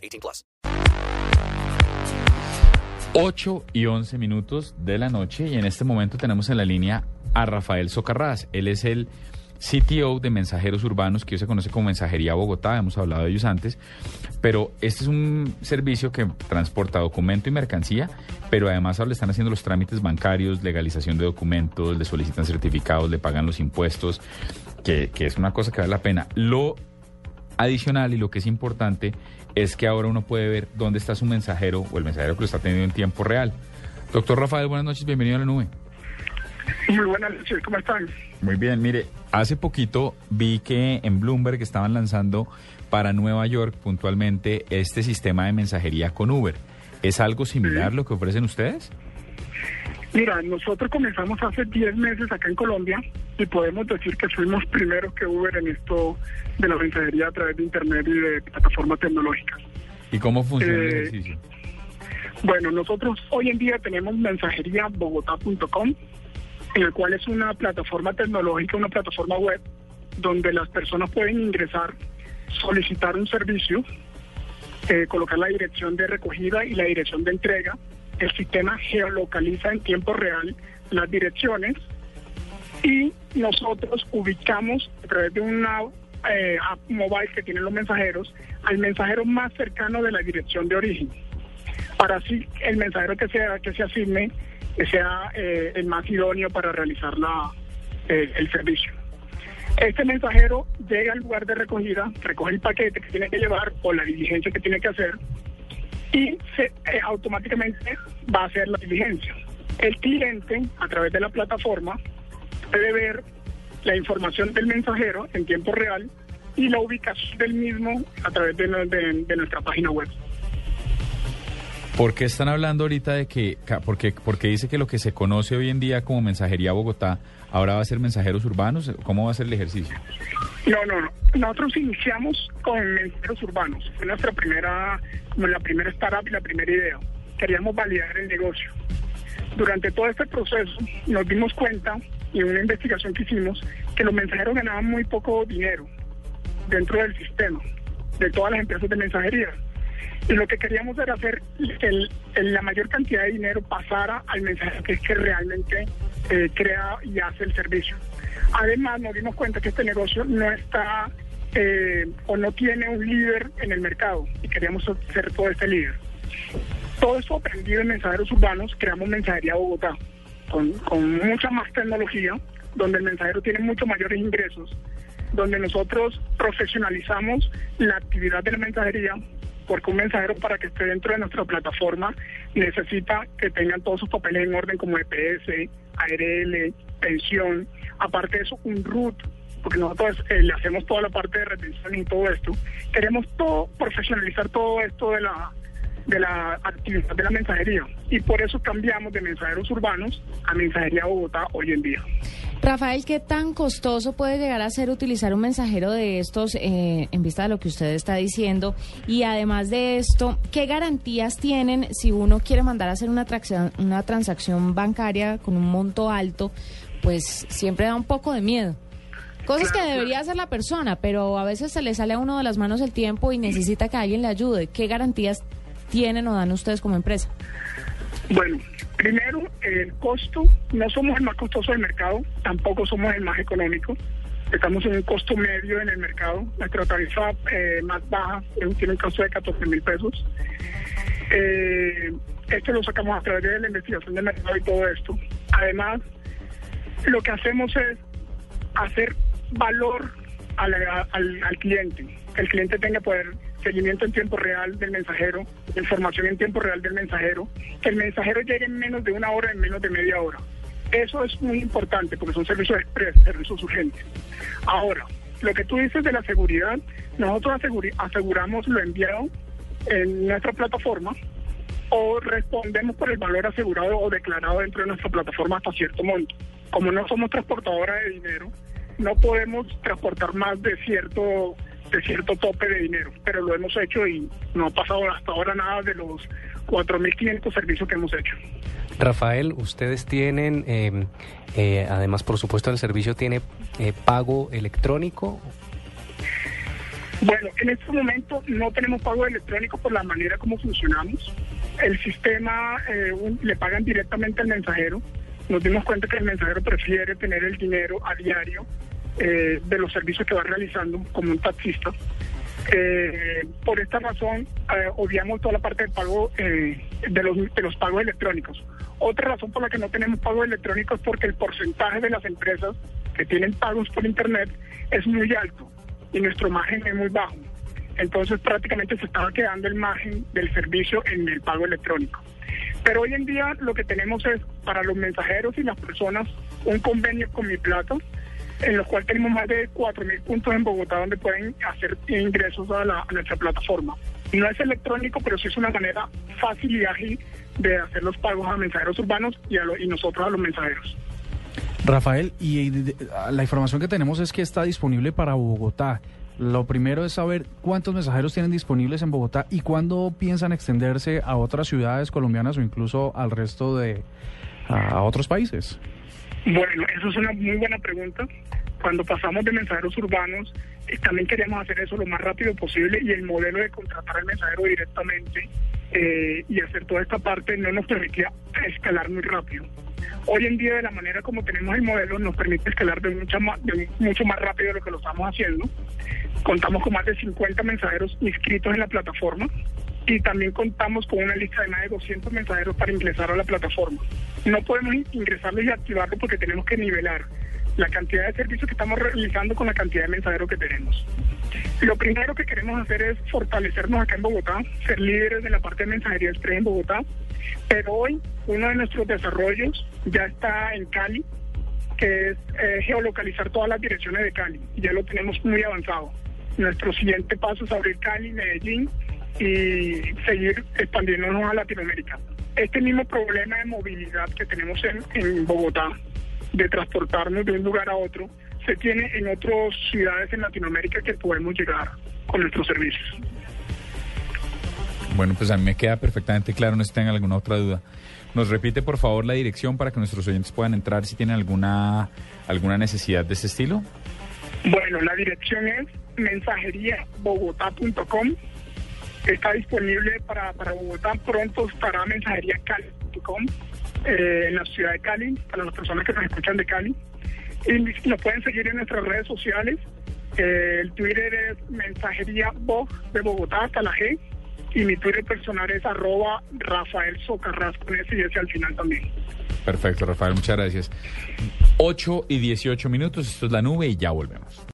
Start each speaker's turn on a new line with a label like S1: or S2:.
S1: 18 plus.
S2: 8 y 11 minutos de la noche y en este momento tenemos en la línea a Rafael Socarrás. Él es el CTO de Mensajeros Urbanos, que hoy se conoce como Mensajería Bogotá, hemos hablado de ellos antes, pero este es un servicio que transporta documento y mercancía, pero además ahora le están haciendo los trámites bancarios, legalización de documentos, le solicitan certificados, le pagan los impuestos, que, que es una cosa que vale la pena. Lo adicional y lo que es importante es que ahora uno puede ver dónde está su mensajero o el mensajero que lo está teniendo en tiempo real. Doctor Rafael, buenas noches, bienvenido a la nube.
S3: Muy buenas noches, ¿cómo están?
S2: Muy bien, mire, hace poquito vi que en Bloomberg estaban lanzando para Nueva York puntualmente este sistema de mensajería con Uber. ¿Es algo similar lo que ofrecen ustedes?
S3: Mira, nosotros comenzamos hace 10 meses acá en Colombia y podemos decir que fuimos primeros que Uber en esto de la mensajería a través de Internet y de plataformas tecnológicas.
S2: ¿Y cómo funciona el
S3: Eh,
S2: ejercicio?
S3: Bueno, nosotros hoy en día tenemos mensajeriabogotá.com, en el cual es una plataforma tecnológica, una plataforma web, donde las personas pueden ingresar, solicitar un servicio, eh, colocar la dirección de recogida y la dirección de entrega. El sistema geolocaliza en tiempo real las direcciones y nosotros ubicamos a través de una eh, app mobile que tienen los mensajeros al mensajero más cercano de la dirección de origen para así el mensajero que sea que se asigne que sea eh, el más idóneo para realizar la, eh, el servicio. Este mensajero llega al lugar de recogida, recoge el paquete que tiene que llevar o la diligencia que tiene que hacer y se, eh, automáticamente va a hacer la diligencia. El cliente, a través de la plataforma, puede ver la información del mensajero en tiempo real y la ubicación del mismo a través de, nuestra página web.
S2: ¿Por qué están hablando ahorita de que, porque, porque dice que lo que se conoce hoy en día como mensajería Bogotá, ahora va a ser mensajeros urbanos? ¿Cómo va a ser el ejercicio?
S3: No, no, no. Nosotros iniciamos con mensajeros urbanos. Fue nuestra primera, la primera startup y la primera idea. Queríamos validar el negocio. Durante todo este proceso nos dimos cuenta, y una investigación que hicimos, que los mensajeros ganaban muy poco dinero dentro del sistema, de todas las empresas de mensajería. Lo que queríamos era hacer que el- la mayor cantidad de dinero pasara al mensajero que es que realmente eh, crea y hace el servicio. Además, nos dimos cuenta que este negocio no está eh, o no tiene un líder en el mercado y queríamos ser todo este líder. Todo eso aprendido en mensajeros urbanos, creamos Mensajería Bogotá, con, con mucha más tecnología, donde el mensajero tiene mucho mayores ingresos, donde nosotros profesionalizamos la actividad de la mensajería, porque un mensajero para que esté dentro de nuestra plataforma necesita que tengan todos sus papeles en orden como EPS, ARL, pensión, aparte de eso un RUT, porque nosotros eh, le hacemos toda la parte de retención y todo esto. Queremos todo, profesionalizar todo esto de la de la actividad de la mensajería y por eso cambiamos de mensajeros urbanos a mensajería Bogotá hoy en día.
S4: Rafael, ¿qué tan costoso puede llegar a ser utilizar un mensajero de estos eh, en vista de lo que usted está diciendo? Y además de esto, ¿qué garantías tienen si uno quiere mandar a hacer una, una transacción bancaria con un monto alto? Pues siempre da un poco de miedo. Cosas que debería hacer la persona, pero a veces se le sale a uno de las manos el tiempo y necesita que alguien le ayude. ¿Qué garantías tienen o dan ustedes como empresa?
S3: Bueno, primero, el costo, no somos el más costoso del mercado, tampoco somos el más económico. Estamos en un costo medio en el mercado. Nuestra tarifa eh, más baja tiene un costo de 14 mil pesos. Eh, esto lo sacamos a través de la investigación de mercado y todo esto. Además, lo que hacemos es hacer valor al, al cliente, el cliente tenga poder seguimiento en tiempo real del mensajero, información en tiempo real del mensajero, que el mensajero llegue en menos de una hora, en menos de media hora. Eso es muy importante porque son servicios express, servicios urgentes. Ahora, lo que tú dices de la seguridad, nosotros aseguramos lo enviado en nuestra plataforma o respondemos por el valor asegurado o declarado dentro de nuestra plataforma hasta cierto monto. Como no somos transportadora de dinero, no podemos transportar más de cierto de cierto tope de dinero, pero lo hemos hecho y no ha pasado hasta ahora nada de los 4.500 servicios que hemos hecho.
S5: Rafael, ustedes tienen, eh, eh, además por supuesto el servicio tiene eh, pago electrónico.
S3: Bueno, en este momento no tenemos pago electrónico por la manera como funcionamos. El sistema eh, un- le pagan directamente al mensajero. Nos dimos cuenta que el mensajero prefiere tener el dinero a diario eh, de los servicios que va realizando como un taxista. Eh, por esta razón, eh, obviamos toda la parte del pago eh, de, los, de los pagos electrónicos. Otra razón por la que no tenemos pagos electrónicos es porque el porcentaje de las empresas que tienen pagos por Internet es muy alto y nuestro margen es muy bajo. Entonces prácticamente se estaba quedando el margen del servicio en el pago electrónico. Pero hoy en día lo que tenemos es para los mensajeros y las personas un convenio con Mi Plata, en los cuales tenemos más de 4.000 puntos en Bogotá donde pueden hacer ingresos a, la- a nuestra plataforma. No es electrónico, pero sí es una manera fácil y ágil de hacer los pagos a mensajeros urbanos y, a lo- y nosotros a los mensajeros.
S6: Rafael, y de- la información que tenemos es que está disponible para Bogotá. Lo primero es saber cuántos mensajeros tienen disponibles en Bogotá y cuándo piensan extenderse a otras ciudades colombianas o incluso al resto de a otros países.
S3: Bueno, eso es una muy buena pregunta. Cuando pasamos de mensajeros urbanos, eh, también queríamos hacer eso lo más rápido posible y el modelo de contratar al mensajero directamente eh, y hacer toda esta parte no nos permitía escalar muy rápido. Hoy en día, de la manera como tenemos el modelo, nos permite escalar de, mucha de mucho más rápido de lo que lo estamos haciendo. Contamos con más de 50 mensajeros inscritos en la plataforma y también contamos con una lista de más de 200 mensajeros para ingresar a la plataforma. No podemos in- ingresarlos y activarlos porque tenemos que nivelar la cantidad de servicios que estamos realizando con la cantidad de mensajeros que tenemos. Lo primero que queremos hacer es fortalecernos acá en Bogotá, ser líderes de la parte de mensajería express en Bogotá, pero hoy uno de nuestros desarrollos ya está en Cali, que es eh, geolocalizar todas las direcciones de Cali. Ya lo tenemos muy avanzado. Nuestro siguiente paso es abrir Cali, Medellín y seguir expandiéndonos a Latinoamérica. Este mismo problema de movilidad que tenemos en, en Bogotá, de transportarnos de un lugar a otro, se tiene en otras ciudades en Latinoamérica que podemos llegar con nuestros servicios.
S2: Bueno, pues a mí me queda perfectamente claro, no sé si tengan alguna otra duda. Nos repite por favor la dirección para que nuestros oyentes puedan entrar si tienen alguna, alguna necesidad de ese estilo.
S3: Bueno, la dirección es mensajeriabogotá.com. Está disponible para, para Bogotá. Pronto estará mensajeriacali.com eh, en la ciudad de Cali, para las personas que nos escuchan de Cali. Y nos pueden seguir en nuestras redes sociales. Eh, el Twitter es mensajería Bog de Bogotá hasta la G. Y mi Twitter personal es arroba Rafael Socarras con ese y ese al final también.
S2: Perfecto, Rafael, muchas gracias. 8 y 18 minutos, esto es la nube y ya volvemos.